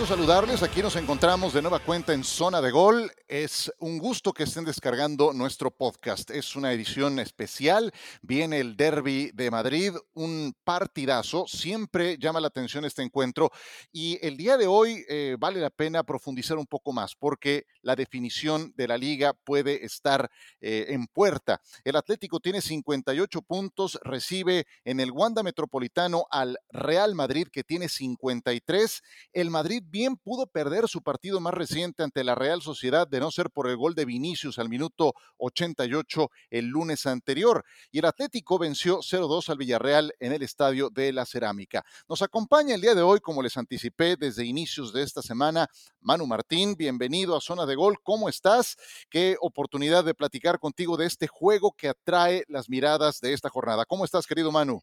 Gusto saludarles. Aquí nos encontramos de nueva cuenta en Zona de Gol. Es un gusto que estén descargando nuestro podcast. Es una edición especial. Viene el Derby de Madrid, un partidazo. Siempre llama la atención este encuentro. Y el día de hoy eh, vale la pena profundizar un poco más porque la definición de la liga puede estar eh, en puerta. El Atlético tiene 58 puntos, recibe en el Wanda Metropolitano al Real Madrid que tiene 53. El Madrid bien pudo perder su partido más reciente ante la Real Sociedad de no ser por el gol de Vinicius al minuto 88 el lunes anterior. Y el Atlético venció 0-2 al Villarreal en el Estadio de la Cerámica. Nos acompaña el día de hoy, como les anticipé desde inicios de esta semana, Manu Martín. Bienvenido a Zona de Gol. ¿Cómo estás? Qué oportunidad de platicar contigo de este juego que atrae las miradas de esta jornada. ¿Cómo estás, querido Manu?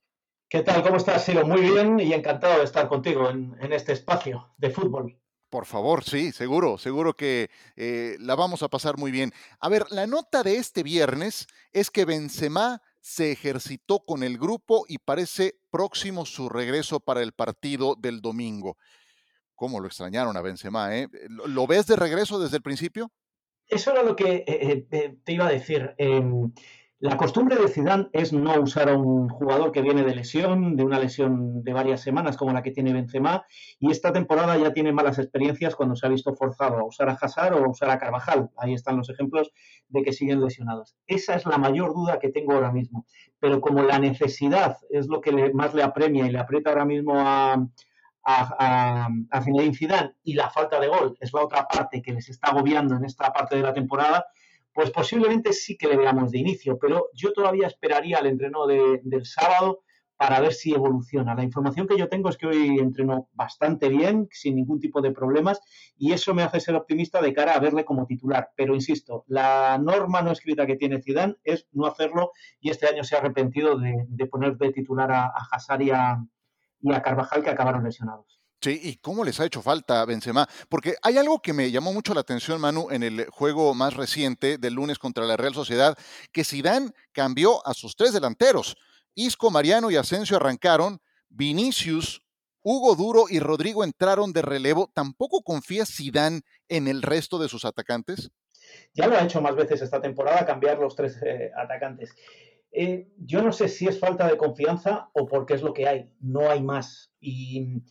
¿Qué tal? ¿Cómo estás, Silo? Muy bien y encantado de estar contigo en, este espacio de fútbol. Por favor, sí, seguro, seguro que eh, la vamos a pasar muy bien. A ver, la nota de este viernes es que Benzema se ejercitó con el grupo y parece próximo su regreso para el partido del domingo. ¿Cómo lo extrañaron a Benzema? Eh? ¿Lo ves de regreso desde el principio? Eso era lo que eh, te iba a decir. La costumbre de Zidane es no usar a un jugador que viene de lesión, de una lesión de varias semanas como la que tiene Benzema, y esta temporada ya tiene malas experiencias cuando se ha visto forzado a usar a Hazard o a usar a Carvajal. Ahí están los ejemplos de que siguen lesionados. Esa es la mayor duda que tengo ahora mismo. Pero como la necesidad es lo que más le apremia y le aprieta ahora mismo a, a, a, Zidane y la falta de gol es la otra parte que les está agobiando en esta parte de la temporada, pues posiblemente sí que le veamos de inicio, pero yo todavía esperaría el entreno del sábado para ver si evoluciona. La información que yo tengo es que hoy entrenó bastante bien, sin ningún tipo de problemas, y eso me hace ser optimista de cara a verle como titular. Pero insisto, la norma no escrita que tiene Zidane es no hacerlo, y este año se ha arrepentido de, poner de titular a, a y a Carvajal, que acabaron lesionados. Sí, ¿y cómo les ha hecho falta Benzema? Porque hay algo que me llamó mucho la atención, Manu, en el juego más reciente del lunes contra la Real Sociedad, que Zidane cambió a sus tres delanteros. Isco, Mariano y Asensio arrancaron, Vinicius, Hugo Duro y Rodrigo entraron de relevo. ¿Tampoco confía Zidane en el resto de sus atacantes? Ya lo ha hecho más veces esta temporada, cambiar los tres eh, atacantes. Eh, yo no sé si es falta de confianza o porque es lo que hay, no hay más. Y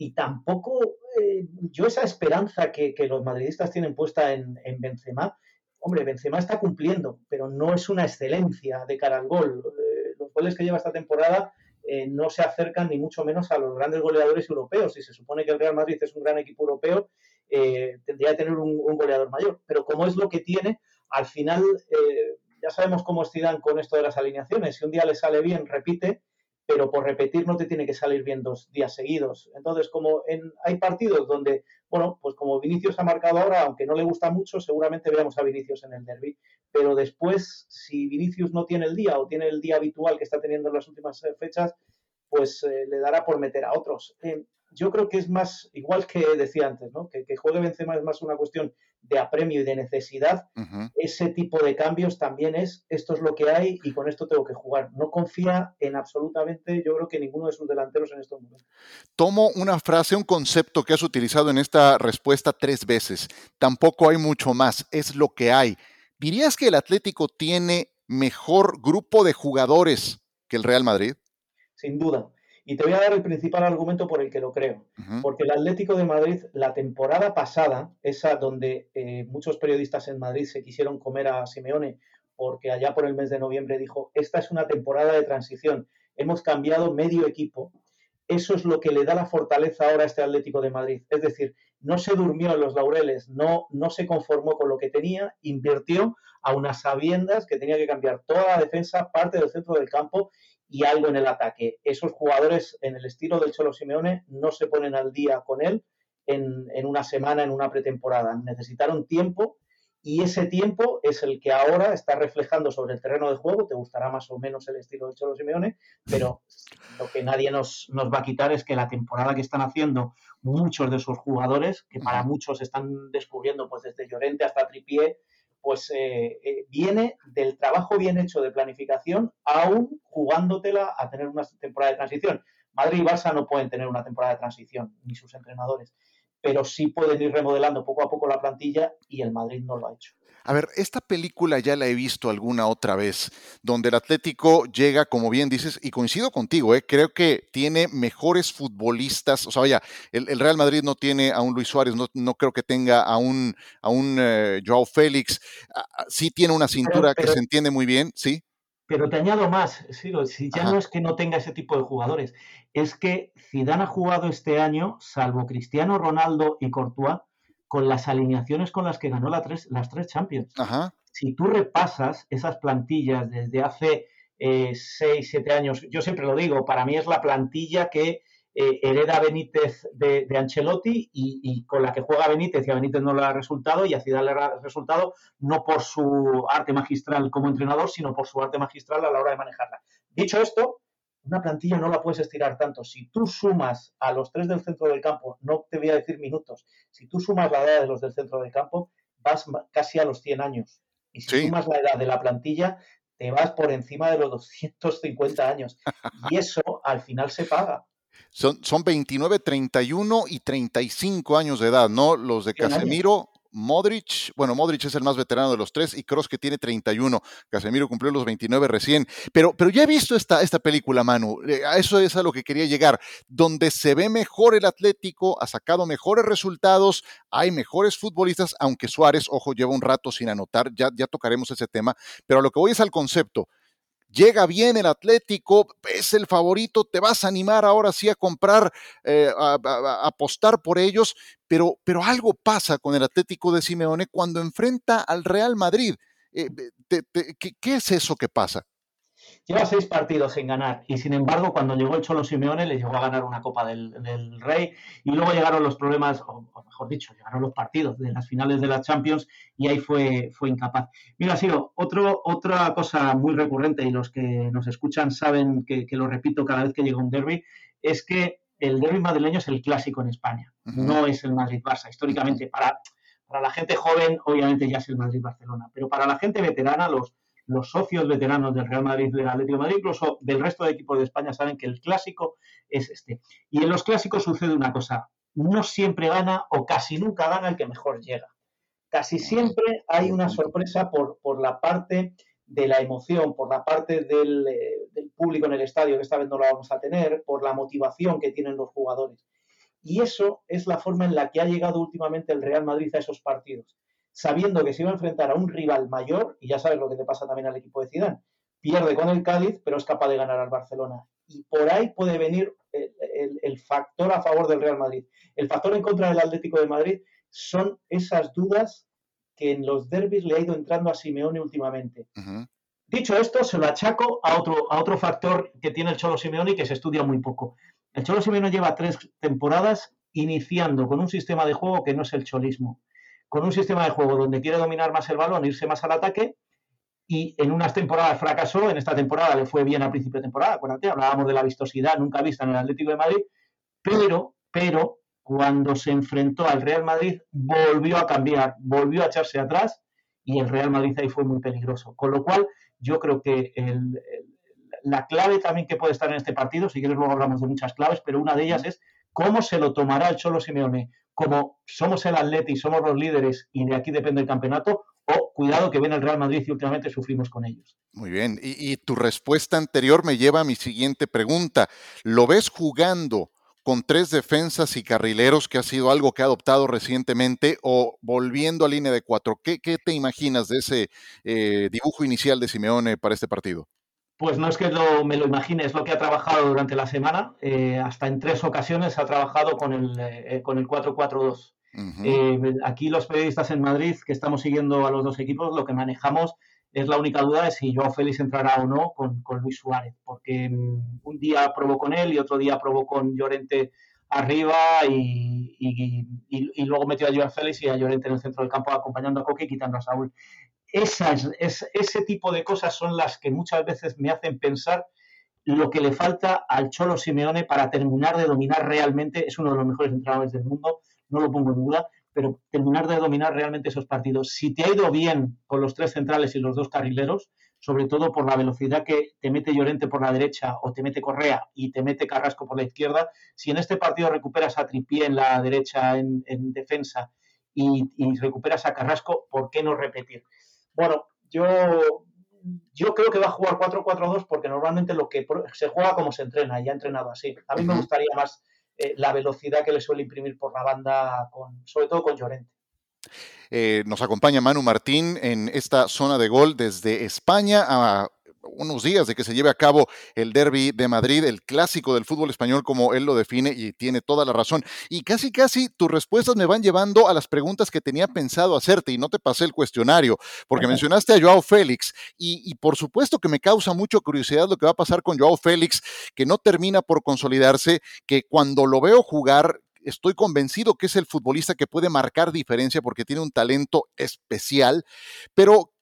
y tampoco eh, yo esa esperanza que, los madridistas tienen puesta en, Benzema, hombre, Benzema está cumpliendo, pero no es una excelencia de cara al gol. Eh, los goles que lleva esta temporada eh, no se acercan ni mucho menos a los grandes goleadores europeos. Si se supone que el Real Madrid es un gran equipo europeo, tendría que tener un, goleador mayor. Pero como es lo que tiene, al final ya sabemos cómo es con esto de las alineaciones. Si un día le sale bien, repite, pero por repetir no te tiene que salir bien dos días seguidos. Entonces, como en, hay partidos donde, bueno, pues como Vinicius ha marcado ahora, aunque no le gusta mucho, seguramente veamos a Vinicius en el derby, pero después, si Vinicius no tiene el día o tiene el día habitual que está teniendo en las últimas eh, fechas, pues eh, le dará por meter a otros. Eh, yo creo que es más, igual que decía antes, ¿no? que, que juegue Benzema es más una cuestión de apremio y de necesidad. Ese tipo de cambios también es, esto es lo que hay y con esto tengo que jugar. No confía en absolutamente, yo creo que ninguno de sus delanteros en estos momentos. Tomo una frase, un concepto que has utilizado en esta respuesta tres veces. Tampoco hay mucho más, es lo que hay. ¿Dirías que el Atlético tiene mejor grupo de jugadores que el Real Madrid? Sin duda. Y te voy a dar el principal argumento por el que lo creo. Porque el Atlético de Madrid, la temporada pasada, esa donde eh, muchos periodistas en Madrid se quisieron comer a Simeone, porque allá por el mes de noviembre dijo, esta es una temporada de transición, hemos cambiado medio equipo. Eso es lo que le da la fortaleza ahora a este Atlético de Madrid. Es decir, no se durmió en los laureles, no, no se conformó con lo que tenía, invirtió a unas sabiendas que tenía que cambiar toda la defensa, parte del centro del campo y algo en el ataque. Esos jugadores en el estilo del Cholo Simeone no se ponen al día con él en, una semana, en una pretemporada. Necesitaron tiempo y ese tiempo es el que ahora está reflejando sobre el terreno de juego. Te gustará más o menos el estilo del Cholo Simeone, pero lo que nadie nos, nos va a quitar es que la temporada que están haciendo muchos de sus jugadores, que para muchos están descubriendo pues desde Llorente hasta Tripié, pues eh, eh, viene del trabajo bien hecho de planificación, aún jugándotela a tener una temporada de transición. Madrid y Barça no pueden tener una temporada de transición, ni sus entrenadores. pero sí pueden ir remodelando poco a poco la plantilla y el Madrid no lo ha hecho. A ver, esta película ya la he visto alguna otra vez, donde el Atlético llega, como bien dices, y coincido contigo, ¿eh? creo que tiene mejores futbolistas. O sea, vaya, el, Real Madrid no tiene a un Luis Suárez, no, creo que tenga a un, a un eh, Joao Félix. Sí tiene una cintura que se entiende muy bien, sí. Pero te añado más, si ya no es que no tenga ese tipo de jugadores, es que Zidane ha jugado este año, salvo Cristiano Ronaldo y Courtois, con las alineaciones con las que ganó las tres Champions. Si tú repasas esas plantillas desde hace eh, seis, siete años, yo siempre lo digo, para mí es la plantilla que eh, hereda Benítez de, Ancelotti y, con la que juega Benítez y a Benítez no le ha resultado y a Ciudad le ha resultado no por su arte magistral como entrenador, sino por su arte magistral a la hora de manejarla. Dicho esto, una plantilla no la puedes estirar tanto. Si tú sumas a los tres del centro del campo, no te voy a decir minutos, si tú sumas la edad de los del centro del campo, vas casi a los 100 años. Y si sumas la edad de la plantilla, te vas por encima de los 250 años. Y eso al final se paga. Son, son 29, 31 y 35 años de edad, ¿no? Los de Casemiro, Modric, bueno, Modric es el más veterano de los tres y Cross que tiene 31. Casemiro cumplió los 29 recién. Pero, pero ya he visto esta, esta película, Manu. Eh, a eso es a lo que quería llegar. Donde se ve mejor el Atlético, ha sacado mejores resultados, hay mejores futbolistas, aunque Suárez, ojo, lleva un rato sin anotar, ya, ya tocaremos ese tema. Pero a lo que voy es al concepto llega bien el Atlético, es el favorito, te vas a animar ahora sí a comprar, eh, a, apostar por ellos, pero, pero algo pasa con el Atlético de Simeone cuando enfrenta al Real Madrid. Eh, ¿qué, es eso que pasa? Lleva seis partidos sin ganar. Y sin embargo cuando llegó el Cholo Simeone le llegó a ganar una Copa del, Rey. Y luego llegaron los problemas, o, mejor dicho, llegaron los partidos de las finales de la Champions y ahí fue, fue incapaz. Mira, Siro, otro, otra cosa muy recurrente y los que nos escuchan saben que, lo repito cada vez que llega un derby, es que el derby madrileño es el clásico en España, no es el Madrid-Barça. Históricamente, para, para la gente joven, obviamente ya es el Madrid-Barcelona, pero para la gente veterana, los los socios veteranos del Real Madrid, del Atlético de Madrid, incluso del resto de equipos de España, saben que el clásico es este. Y en los clásicos sucede una cosa, no siempre gana o casi nunca gana el que mejor llega. Casi siempre hay una sorpresa por, por la parte de la emoción, por la parte del, eh, del público en el estadio, que esta vez no lo vamos a tener, por la motivación que tienen los jugadores. Y eso es la forma en la que ha llegado últimamente el Real Madrid a esos partidos sabiendo que se iba a enfrentar a un rival mayor, y ya sabes lo que te pasa también al equipo de Zidane, pierde con el Cádiz, pero es capaz de ganar al Barcelona. Y por ahí puede venir el, factor a favor del Real Madrid. El factor en contra del Atlético de Madrid son esas dudas que en los derbis le ha ido entrando a Simeone últimamente. Dicho esto, se lo achaco a otro, a otro factor que tiene el Cholo Simeone y que se estudia muy poco. El Cholo Simeone lleva tres temporadas iniciando con un sistema de juego que no es el cholismo con un sistema de juego donde quiere dominar más el balón, irse más al ataque, y en unas temporadas fracasó, en esta temporada le fue bien al principio de temporada, acuérdate, hablábamos de la vistosidad nunca vista en el Atlético de Madrid, pero, pero cuando se enfrentó al Real Madrid volvió a cambiar, volvió a echarse atrás y el Real Madrid ahí fue muy peligroso. Con lo cual, yo creo que la clave también que puede estar en este partido, si quieres luego hablamos de muchas claves, pero una de ellas es cómo se lo tomará el Cholo Simeone como somos el Atleti y somos los líderes y de aquí depende el campeonato, o cuidado que viene el Real Madrid y últimamente sufrimos con ellos. Muy bien, y, tu respuesta anterior me lleva a mi siguiente pregunta. ¿Lo ves jugando con tres defensas y carrileros, que ha sido algo que ha adoptado recientemente, o volviendo a línea de cuatro? ¿Qué, te imaginas de ese eh, dibujo inicial de Simeone para este partido? Pues no es que me lo imagine, es lo que ha trabajado durante la semana. Eh, hasta en tres ocasiones ha trabajado con el, eh, con el 4-4-2. Eh, aquí los periodistas en Madrid que estamos siguiendo a los dos equipos, lo que manejamos es la única duda de si Joao Félix entrará o no con, Luis Suárez, porque mm, un día probó con él y otro día probó con Llorente arriba y, y, luego metió a Joao Félix y a Llorente en el centro del campo acompañando a Coque y quitando a Saúl esas, es, ese tipo de cosas son las que muchas veces me hacen pensar lo que le falta al Cholo Simeone para terminar de dominar realmente, es uno de los mejores entrenadores del mundo, no lo pongo en duda, pero terminar de dominar realmente esos partidos. Si te ha ido bien con los tres centrales y los dos carrileros, sobre todo por la velocidad que te mete Llorente por la derecha o te mete Correa y te mete Carrasco por la izquierda. Si en este partido recuperas a Tripié en la derecha en, defensa y, recuperas a Carrasco, ¿por qué no repetir? Bueno, yo, yo creo que va a jugar 4-4-2 porque normalmente lo que se juega como se entrena y ha entrenado así. A mí me gustaría más eh, la velocidad que le suele imprimir por la banda, con, sobre todo con Llorente. Eh, nos acompaña Manu Martín en esta zona de gol desde España a unos días de que se lleve a cabo el derby de Madrid, el clásico del fútbol español como él lo define y tiene toda la razón. Y casi casi tus respuestas me van llevando a las preguntas que tenía pensado hacerte y no te pasé el cuestionario, porque mencionaste a Joao Félix y, y, por supuesto que me causa mucho curiosidad lo que va a pasar con Joao Félix, que no termina por consolidarse, que cuando lo veo jugar estoy convencido que es el futbolista que puede marcar diferencia porque tiene un talento especial, pero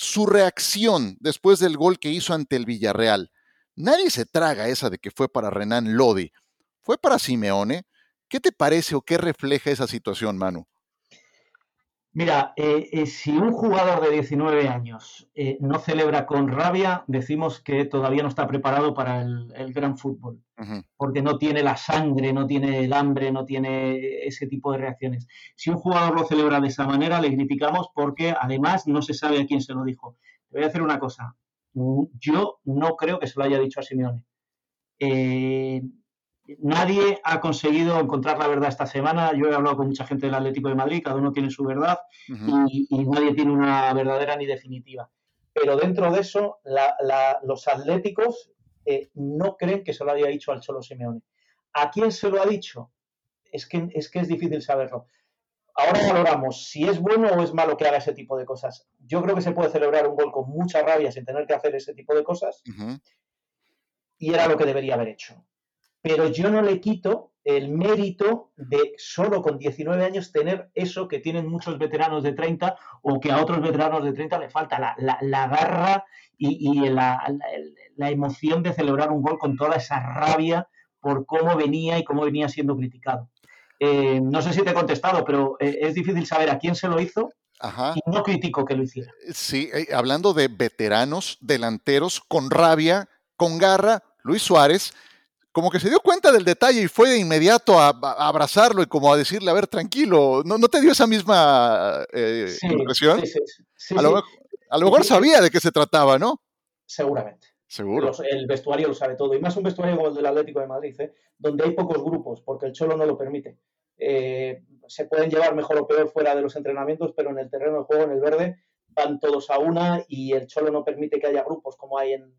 su reacción después del gol que hizo ante el Villarreal, nadie se traga esa de que fue para Renan Lodi, fue para Simeone. ¿Qué te parece o qué refleja esa situación, Manu? Mira, eh, eh, si un jugador de 19 años eh, no celebra con rabia, decimos que todavía no está preparado para el, gran fútbol, porque no tiene la sangre, no tiene el hambre, no tiene ese tipo de reacciones. Si un jugador lo celebra de esa manera, le criticamos porque además no se sabe a quién se lo dijo. Te voy a hacer una cosa. Yo no creo que se lo haya dicho a Simeone. Nadie ha conseguido encontrar la verdad esta semana. Yo he hablado con mucha gente del Atlético de Madrid, cada uno tiene su verdad y, nadie tiene una verdadera ni definitiva. Pero dentro de eso, los atléticos eh, no creen que se lo haya dicho al Cholo Simeone. ¿A quién se lo ha dicho? Es que es, que es difícil saberlo. Ahora valoramos si es bueno o es malo que haga ese tipo de cosas. Yo creo que se puede celebrar un gol con mucha rabia sin tener que hacer ese tipo de cosas. Y era lo que debería haber hecho pero yo no le quito el mérito de solo con 19 años tener eso que tienen muchos veteranos de 30 o que a otros veteranos de 30 le falta, la, garra y, la, emoción de celebrar un gol con toda esa rabia por cómo venía y cómo venía siendo criticado. Eh, no sé si te he contestado, pero eh, es difícil saber a quién se lo hizo y no critico que lo hiciera. Sí, eh, hablando de veteranos, delanteros, con rabia, con garra, Luis Suárez como que se dio cuenta del detalle y fue de inmediato a, abrazarlo y como a decirle, a ver, tranquilo, ¿no, te dio esa misma eh, impresión? Sí, sí, a, lo, mejor sabía de qué se trataba, ¿no? Seguramente. Seguro. el vestuario lo sabe todo. Y más un vestuario como el del Atlético de Madrid, ¿eh? donde hay pocos grupos, porque el Cholo no lo permite. Eh, se pueden llevar mejor o peor fuera de los entrenamientos, pero en el terreno de juego, en el verde, van todos a una y el Cholo no permite que haya grupos como hay en,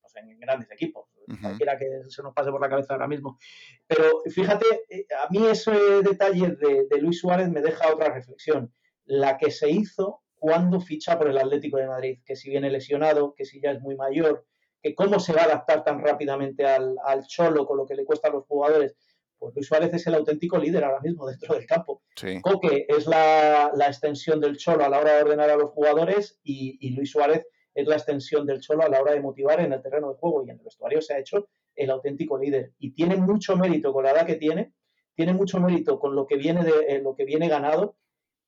pues, en grandes equipos cualquiera que se nos pase por la cabeza ahora mismo. Pero fíjate, eh, a mí ese detalle de, Luis Suárez me deja otra reflexión. La que se hizo cuando ficha por el Atlético de Madrid, que si viene lesionado, que si ya es muy mayor, que cómo se va a adaptar tan rápidamente al, cholo con lo que le cuesta a los jugadores. Pues Luis Suárez es el auténtico líder ahora mismo dentro del campo. Coque es la, extensión del cholo a la hora de ordenar a los jugadores y, y Luis Suárez es la extensión del Cholo a la hora de motivar en el terreno de juego y en el vestuario se ha hecho el auténtico líder. Y tiene mucho mérito con la edad que tiene, tiene mucho mérito con lo que viene, de, eh, lo que viene ganado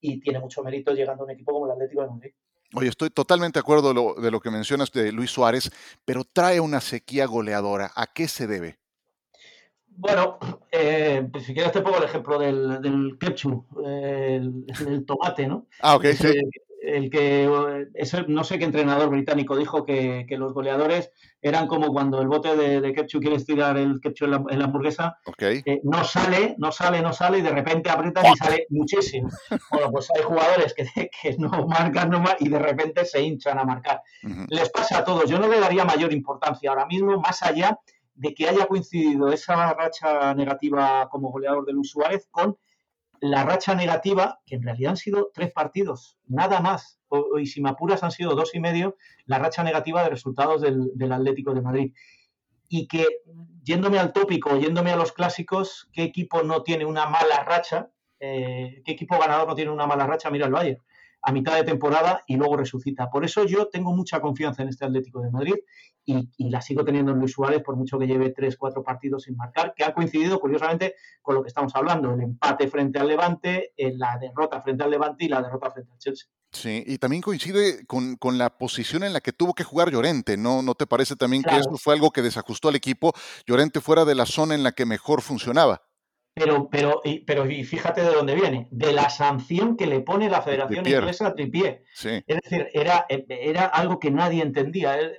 y tiene mucho mérito llegando a un equipo como el Atlético de Madrid. Oye, estoy totalmente de acuerdo de lo, que mencionas de Luis Suárez, pero trae una sequía goleadora. ¿A qué se debe? Bueno, eh, pues si quieres te pongo el ejemplo del, del ketchup, eh, el, tomate, ¿no? Ah, ok, sí el que no sé qué entrenador británico dijo que, los goleadores eran como cuando el bote de, ketchup quieres tirar el ketchup en la, hamburguesa, no sale, no sale, no sale y de repente aprietas y sale muchísimo. Bueno, pues hay jugadores que, que no marcan no y de repente se hinchan a marcar. Les pasa a todos. Yo no le daría mayor importancia ahora mismo, más allá de que haya coincidido esa racha negativa como goleador de Luis Suárez con la racha negativa, que en realidad han sido tres partidos, nada más, y si me apuras han sido dos y medio, la racha negativa de resultados del, Atlético de Madrid. Y que, yéndome al tópico, yéndome a los clásicos, ¿qué equipo no tiene una mala racha? Eh, ¿Qué equipo ganador no tiene una mala racha? Mira el Bayern a mitad de temporada y luego resucita. Por eso yo tengo mucha confianza en este Atlético de Madrid y, la sigo teniendo en Luis Suárez por mucho que lleve tres, cuatro partidos sin marcar, que ha coincidido curiosamente con lo que estamos hablando, el empate frente al Levante, la derrota frente al Levante y la derrota frente al Chelsea. Sí, y también coincide con, con, la posición en la que tuvo que jugar Llorente, ¿no? ¿No te parece también que eso fue algo que desajustó al equipo? Llorente fuera de la zona en la que mejor funcionaba. Pero, pero, y, pero y fíjate de dónde viene, de la sanción que le pone la Federación Inglesa a Tripié. Es decir, era, era algo que nadie entendía. Eh,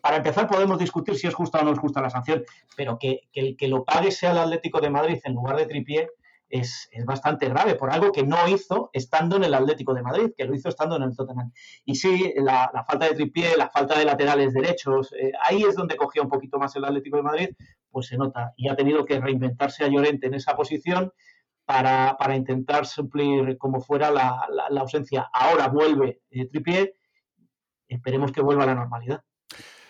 para empezar, podemos discutir si es justa o no es justa la sanción, pero que, que el que lo pague sea el Atlético de Madrid en lugar de Tripié, es, bastante grave por algo que no hizo estando en el Atlético de Madrid, que lo hizo estando en el Tottenham. Y sí, la, falta de tripié, la falta de laterales derechos, eh, ahí es donde cogía un poquito más el Atlético de Madrid, pues se nota. Y ha tenido que reinventarse a Llorente en esa posición para, intentar suplir como fuera la, ausencia. Ahora vuelve eh, tripié, esperemos que vuelva a la normalidad.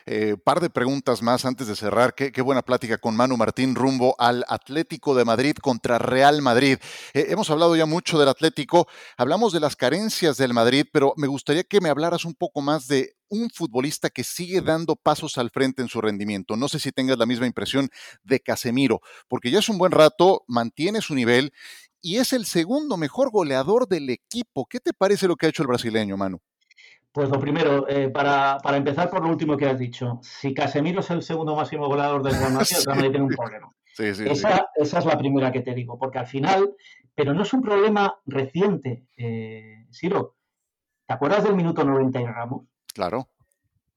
Eh, par de preguntas más antes de cerrar. Qué, buena plática con Manu Martín rumbo al Atlético de Madrid contra Real Madrid. Eh, hemos hablado ya mucho del Atlético, hablamos de las carencias del Madrid, pero me gustaría que me hablaras un poco más de un futbolista que sigue dando pasos al frente en su rendimiento. No sé si tengas la misma impresión de Casemiro, porque ya es un buen rato, mantiene su nivel y es el segundo mejor goleador del equipo. ¿Qué te parece lo que ha hecho el brasileño, Manu? Pues lo primero, eh, para, empezar por lo último que has dicho, si Casemiro es el segundo máximo goleador del Real Madrid, el Real Madrid tiene un problema. esa, esa, es la primera que te digo, porque al final, pero no es un problema reciente, eh, Siro. ¿Te acuerdas del minuto 90 y Ramos? Claro,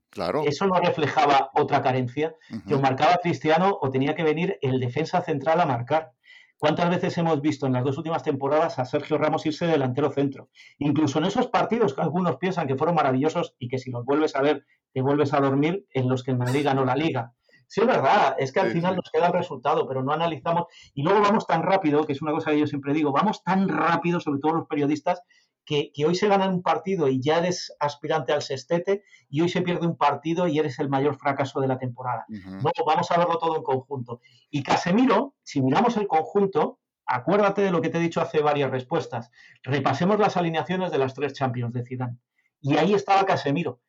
claro. Eso no reflejaba otra carencia, que o marcaba Cristiano o tenía que venir el defensa central a marcar. ¿Cuántas veces hemos visto en las dos últimas temporadas a Sergio Ramos irse delantero centro? Incluso en esos partidos que algunos piensan que fueron maravillosos y que si los vuelves a ver te vuelves a dormir en los que el Madrid ganó la liga. Sí, es verdad, es que al final nos queda el resultado, pero no analizamos. Y luego vamos tan rápido, que es una cosa que yo siempre digo, vamos tan rápido, sobre todo los periodistas, que, hoy se gana un partido y ya eres aspirante al sextete y hoy se pierde un partido y eres el mayor fracaso de la temporada. No, vamos a verlo todo en conjunto. Y Casemiro, si miramos el conjunto, acuérdate de lo que te he dicho hace varias respuestas. Repasemos las alineaciones de las tres Champions de Zidane. Y ahí estaba Casemiro.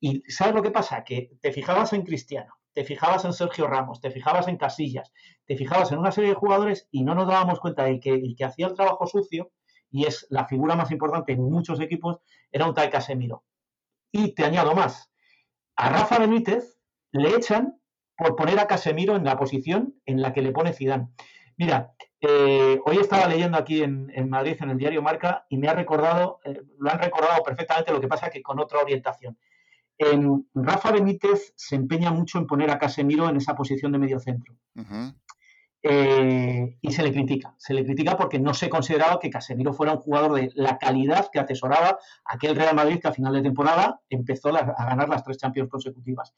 Y ¿sabes lo que pasa? Que te fijabas en Cristiano, te fijabas en Sergio Ramos, te fijabas en Casillas, te fijabas en una serie de jugadores y no nos dábamos cuenta de que el que hacía el trabajo sucio y es la figura más importante en muchos equipos, era un tal Casemiro. Y te añado más, a Rafa Benítez le echan por poner a Casemiro en la posición en la que le pone Zidane. Mira, eh, hoy estaba leyendo aquí en, Madrid, en el diario Marca, y me ha recordado, eh, lo han recordado perfectamente, lo que pasa que con otra orientación. En, Rafa Benítez se empeña mucho en poner a Casemiro en esa posición de medio centro. Eh, y se le critica. Se le critica porque no se consideraba que Casemiro fuera un jugador de la calidad que atesoraba aquel Real Madrid que a final de temporada empezó a ganar las tres Champions consecutivas.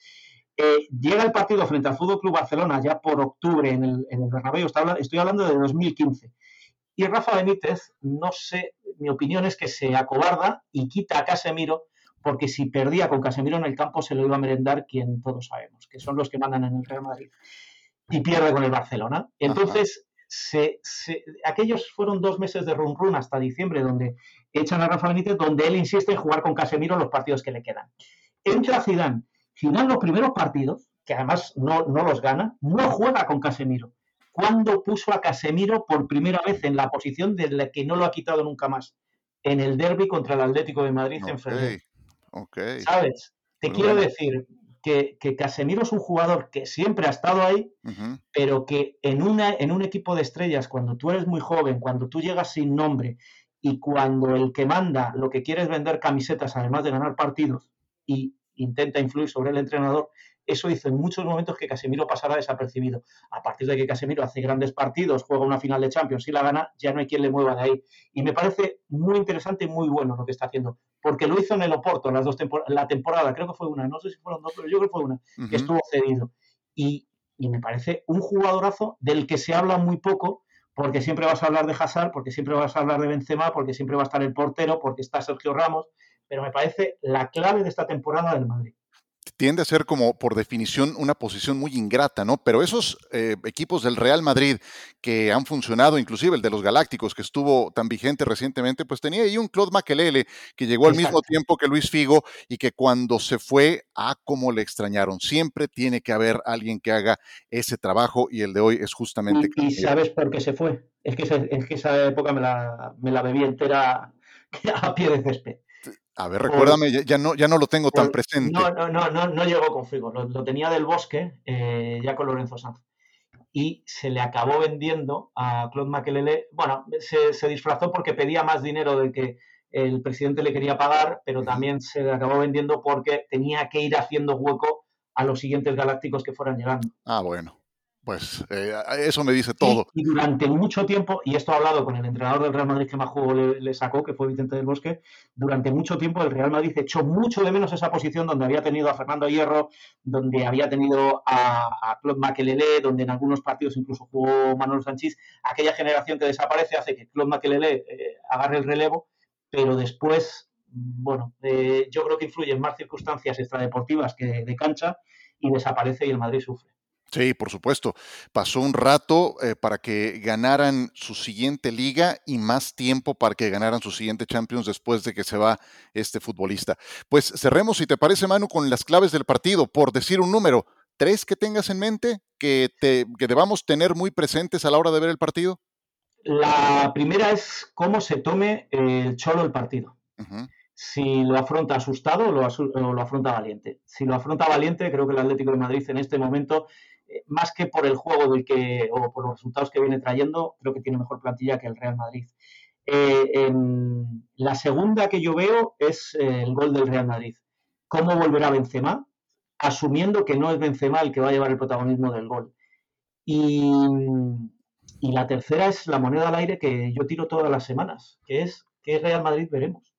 Eh, llega el partido frente al Fútbol Club Barcelona ya por octubre en el, en el Bernabéu, estoy hablando de 2015. Y Rafa Benítez, no sé, mi opinión es que se acobarda y quita a Casemiro porque si perdía con Casemiro en el campo se lo iba a merendar quien todos sabemos, que son los que mandan en el Real Madrid y pierde con el Barcelona. Entonces, se, aquellos fueron dos meses de run run hasta diciembre, donde echan a Rafa Benítez, donde él insiste en jugar con Casemiro los partidos que le quedan. Entra Zidane. Zidane los primeros partidos, que además no, no los gana, no juega con Casemiro. Cuando puso a Casemiro por primera vez en la posición de la que no lo ha quitado nunca más? En el derby contra el Atlético de Madrid en febrero. ¿Sabes? Te quiero decir, que, Casemiro es un jugador que siempre ha estado ahí, pero que en, una, en un equipo de estrellas, cuando tú eres muy joven, cuando tú llegas sin nombre y cuando el que manda lo que quiere es vender camisetas, además de ganar partidos, y intenta influir sobre el entrenador, eso hizo en muchos momentos que Casemiro pasara desapercibido. A partir de que Casemiro hace grandes partidos, juega una final de Champions y la gana, ya no hay quien le mueva de ahí. Y me parece muy interesante y muy bueno lo que está haciendo, porque lo hizo en el Oporto las dos la temporada, creo que fue una, no sé si fueron dos, pero yo creo que fue una, que estuvo cedido. Y, me parece un jugadorazo del que se habla muy poco, porque siempre vas a hablar de Hazard, porque siempre vas a hablar de Benzema, porque siempre va a estar el portero, porque está Sergio Ramos, pero me parece la clave de esta temporada del Madrid tiende a ser como por definición una posición muy ingrata, ¿no? Pero esos eh, equipos del Real Madrid que han funcionado, inclusive el de los Galácticos que estuvo tan vigente recientemente, pues tenía ahí un Claude Makelele que llegó al mismo tiempo que Luis Figo y que cuando se fue, a como le extrañaron. Siempre tiene que haber alguien que haga ese trabajo y el de hoy es justamente. ¿Y, sabes por qué se fue? Es que, esa, es que esa época me la, me la bebí entera a pie de césped. A ver, recuérdame, ya, no, ya no lo tengo tan presente. No, no, no, no, no llegó con Figo, lo, tenía del Bosque, eh, ya con Lorenzo Sanz. Y se le acabó vendiendo a Claude Makelele. Bueno, se, se, disfrazó porque pedía más dinero del que el presidente le quería pagar, pero también se le acabó vendiendo porque tenía que ir haciendo hueco a los siguientes galácticos que fueran llegando. Ah, bueno pues eh, eso me dice todo. Y, durante mucho tiempo, y esto ha hablado con el entrenador del Real Madrid que más juego le, sacó, que fue Vicente del Bosque, durante mucho tiempo el Real Madrid echó mucho de menos esa posición donde había tenido a Fernando Hierro, donde había tenido a, Claude Makelele, donde en algunos partidos incluso jugó Manuel Sánchez. Aquella generación que desaparece hace que Claude Makelele eh, agarre el relevo, pero después, bueno, eh, yo creo que influyen más circunstancias extradeportivas que de cancha y desaparece y el Madrid sufre. Sí, por supuesto. Pasó un rato eh, para que ganaran su siguiente liga y más tiempo para que ganaran su siguiente Champions después de que se va este futbolista. Pues cerremos, si te parece, Manu, con las claves del partido. Por decir un número, ¿tres que tengas en mente que, te, que debamos tener muy presentes a la hora de ver el partido? La primera es cómo se tome el cholo el partido. Si lo afronta asustado o lo, lo afronta valiente. Si lo afronta valiente, creo que el Atlético de Madrid en este momento más que por el juego del que, o por los resultados que viene trayendo, creo que tiene mejor plantilla que el Real Madrid. Eh, la segunda que yo veo es eh, el gol del Real Madrid. ¿Cómo volverá Benzema? Asumiendo que no es Benzema el que va a llevar el protagonismo del gol. Y, y la tercera es la moneda al aire que yo tiro todas las semanas, que es qué Real Madrid veremos.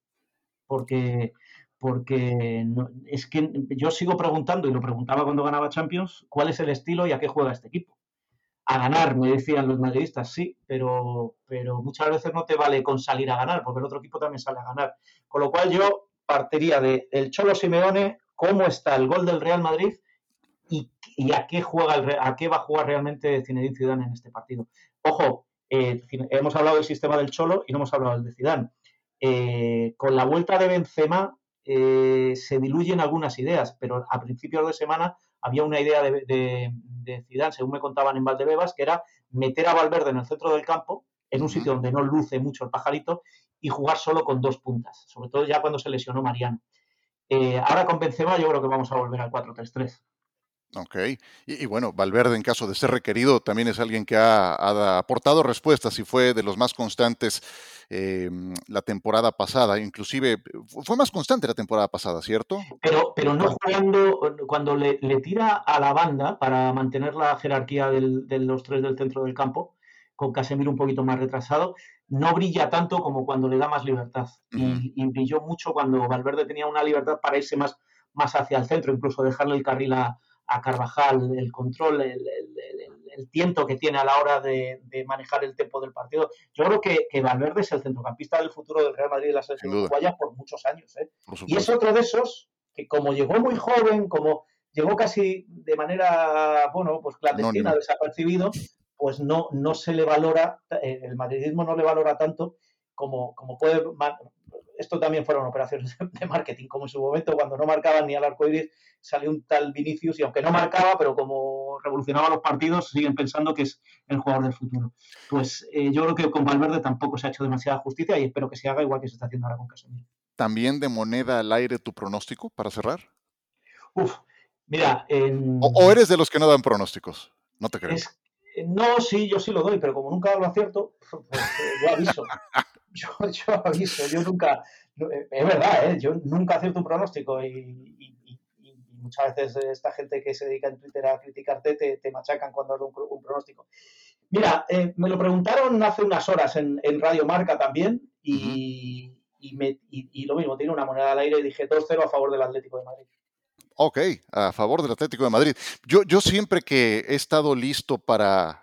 Porque porque es que yo sigo preguntando, y lo preguntaba cuando ganaba Champions, cuál es el estilo y a qué juega este equipo. A ganar, me decían los madridistas, sí, pero, pero muchas veces no te vale con salir a ganar, porque el otro equipo también sale a ganar. Con lo cual yo partiría de el Cholo Simeone, cómo está el gol del Real Madrid y, a qué juega el, a qué va a jugar realmente Zinedine Zidane en este partido. Ojo, eh, hemos hablado del sistema del Cholo y no hemos hablado del de Zidane. Eh, con la vuelta de Benzema eh, se diluyen algunas ideas, pero a principios de semana había una idea de, de, Zidane, según me contaban en Valdebebas, que era meter a Valverde en el centro del campo, en un sitio donde no luce mucho el pajarito, y jugar solo con dos puntas, sobre todo ya cuando se lesionó Mariano. Eh, ahora con Benzema yo creo que vamos a volver al 4-3-3. Ok, y, bueno, Valverde en caso de ser requerido también es alguien que ha, aportado respuestas y fue de los más constantes em, la temporada pasada, inclusive fue más constante la temporada pasada, ¿cierto? Pero, pero no jugando, cuando le, tira a la banda para mantener la jerarquía de los tres del centro del campo, con Casemiro un poquito más retrasado, no brilla tanto como cuando le da más libertad. y, y, brilló mucho cuando Valverde tenía una libertad para irse más, más hacia el centro, incluso dejarle el carril a a Carvajal el control, el, tiento que tiene a la hora de, manejar el tiempo del partido. Yo creo que, que, Valverde es el centrocampista del futuro del Real Madrid y de la selección uruguaya por muchos años. ¿eh? y es otro de esos que como llegó muy joven, como llegó casi de manera, bueno, pues clandestina, desapercibido, pues no, no se le valora, eh, el madridismo no le valora tanto como, como puede esto también fueron operaciones de marketing, como en su momento cuando no marcaban ni al arco iris, salió un tal Vinicius y aunque no marcaba, pero como revolucionaba los partidos, siguen pensando que es el jugador del futuro. Pues eh, yo creo que con Valverde tampoco se ha hecho demasiada justicia y espero que se haga igual que se está haciendo ahora con Casemiro. ¿También de moneda al aire tu pronóstico para cerrar? Uf, mira. O, eres de los que no dan pronósticos? No te creo. no, sí, yo sí lo doy, pero como nunca lo acierto, pues, pues yo aviso. yo, yo aviso, yo nunca, eh, es verdad, ¿eh? yo nunca acierto un pronóstico y, muchas veces esta gente que se dedica en Twitter a criticarte te, machacan cuando hago un, pronóstico. Mira, eh, me lo preguntaron hace unas horas en, Radio Marca también y, lo mismo, tiene una moneda al aire y dije 2-0 a favor del Atlético de Madrid. Ok, a favor del Atlético de Madrid. Yo, yo siempre que he estado listo para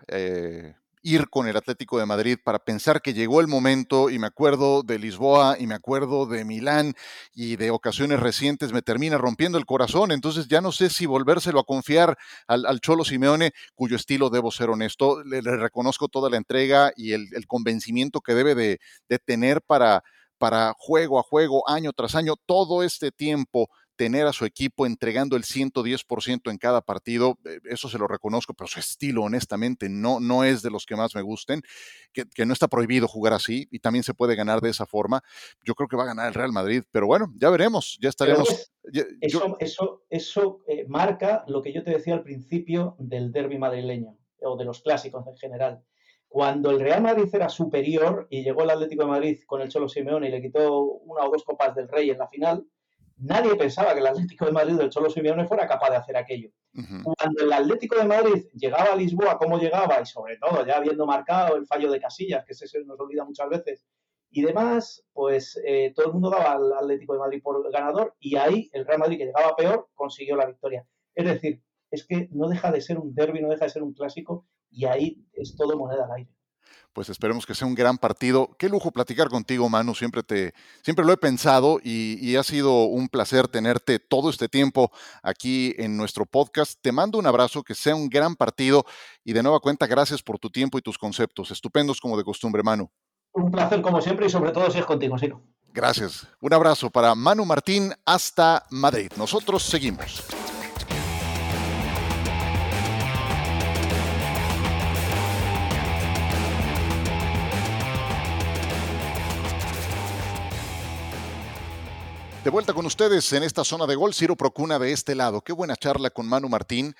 ir con el Atlético de Madrid para pensar que llegó el momento y me acuerdo de Lisboa y me acuerdo de Milán y de ocasiones recientes me termina rompiendo el corazón, entonces ya no sé si volvérselo a confiar al, Cholo Simeone, cuyo estilo debo ser honesto, le, reconozco toda la entrega y el, convencimiento que debe de, tener para, para juego a juego, año tras año, todo este tiempo tener a su equipo entregando el 110% en cada partido, eh, eso se lo reconozco, pero su estilo honestamente no, no es de los que más me gusten, que, no está prohibido jugar así y también se puede ganar de esa forma. Yo creo que va a ganar el Real Madrid, pero bueno, ya veremos, ya estaremos. eso, eso, eso eh, marca lo que yo te decía al principio del derby madrileño o de los clásicos en general. Cuando el Real Madrid era superior y llegó el Atlético de Madrid con el Cholo Simeone y le quitó una o dos copas del Rey en la final, nadie pensaba que el Atlético de Madrid del Cholo Simeone fuera capaz de hacer aquello. Cuando el Atlético de Madrid llegaba a Lisboa, como llegaba, y sobre todo ya habiendo marcado el fallo de Casillas, que se nos olvida muchas veces, y demás, pues eh, todo el mundo daba al Atlético de Madrid por ganador y ahí el Real Madrid, que llegaba peor, consiguió la victoria. Es decir, es que no deja de ser un derby, no deja de ser un clásico y ahí es todo moneda al aire. Pues esperemos que sea un gran partido. Qué lujo platicar contigo, Manu. Siempre te, siempre lo he pensado y, y, ha sido un placer tenerte todo este tiempo aquí en nuestro podcast. Te mando un abrazo, que sea un gran partido y de nueva cuenta, gracias por tu tiempo y tus conceptos. Estupendos como de costumbre, Manu. Un placer como siempre y sobre todo si es contigo, Sino. Gracias. Un abrazo para Manu Martín hasta Madrid. Nosotros seguimos. De vuelta con ustedes en esta zona de gol, Ciro Procuna de este lado. Qué buena charla con Manu Martín.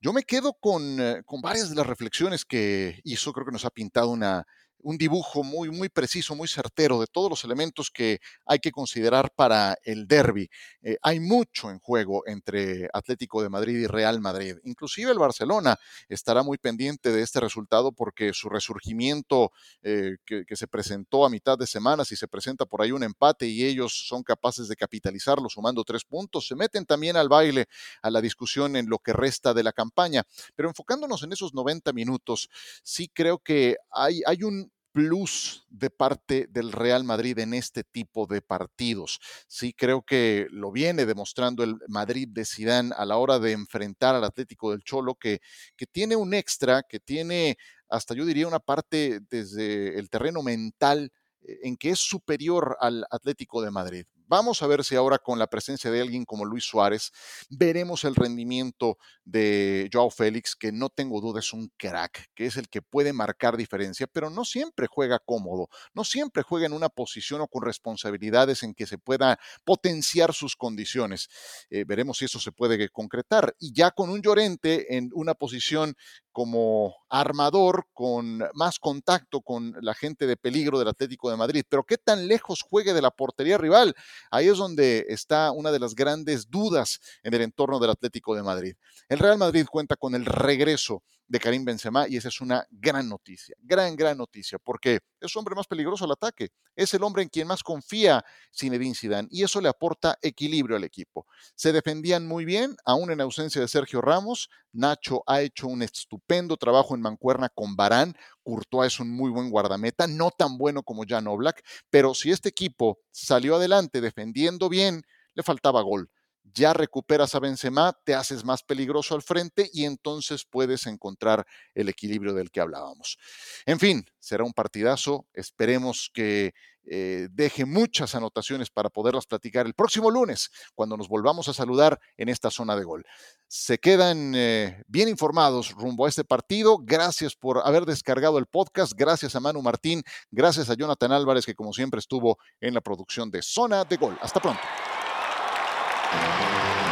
Yo me quedo con, eh, con varias de las reflexiones que hizo, creo que nos ha pintado una, un dibujo muy, muy preciso, muy certero de todos los elementos que hay que considerar para el derby. Eh, hay mucho en juego entre Atlético de Madrid y Real Madrid. Inclusive el Barcelona estará muy pendiente de este resultado porque su resurgimiento eh, que, que, se presentó a mitad de semana, si se presenta por ahí un empate y ellos son capaces de capitalizarlo sumando tres puntos, se meten también al baile, a la discusión en lo que resta de la campaña. Pero enfocándonos en esos 90 minutos, sí creo que hay, hay un plus de parte del Real Madrid en este tipo de partidos. Sí, creo que lo viene demostrando el Madrid de Sidán a la hora de enfrentar al Atlético del Cholo, que, que tiene un extra, que tiene hasta yo diría una parte desde el terreno mental eh, en que es superior al Atlético de Madrid. Vamos a ver si ahora con la presencia de alguien como Luis Suárez veremos el rendimiento de Joao Félix, que no tengo duda es un crack, que es el que puede marcar diferencia, pero no siempre juega cómodo, no siempre juega en una posición o con responsabilidades en que se pueda potenciar sus condiciones. Eh, veremos si eso se puede concretar. Y ya con un Llorente en una posición como armador, con más contacto con la gente de peligro del Atlético de Madrid, pero qué tan lejos juegue de la portería rival. Ahí es donde está una de las grandes dudas en el entorno del Atlético de Madrid. El Real Madrid cuenta con el regreso de Karim Benzema y esa es una gran noticia, gran, gran noticia, porque es hombre más peligroso al ataque, es el hombre en quien más confía Zinedine Zidane y eso le aporta equilibrio al equipo. Se defendían muy bien, aún en ausencia de Sergio Ramos, Nacho ha hecho un estupendo trabajo en mancuerna con Barán, Courtois es un muy buen guardameta, no tan bueno como Jan Oblak, pero si este equipo salió adelante defendiendo bien, le faltaba gol ya recuperas a Benzema, te haces más peligroso al frente y entonces puedes encontrar el equilibrio del que hablábamos. En fin, será un partidazo, esperemos que eh, deje muchas anotaciones para poderlas platicar el próximo lunes, cuando nos volvamos a saludar en esta zona de gol. Se quedan eh, bien informados rumbo a este partido. Gracias por haber descargado el podcast. Gracias a Manu Martín. Gracias a Jonathan Álvarez, que como siempre estuvo en la producción de Zona de Gol. Hasta pronto. Thank you.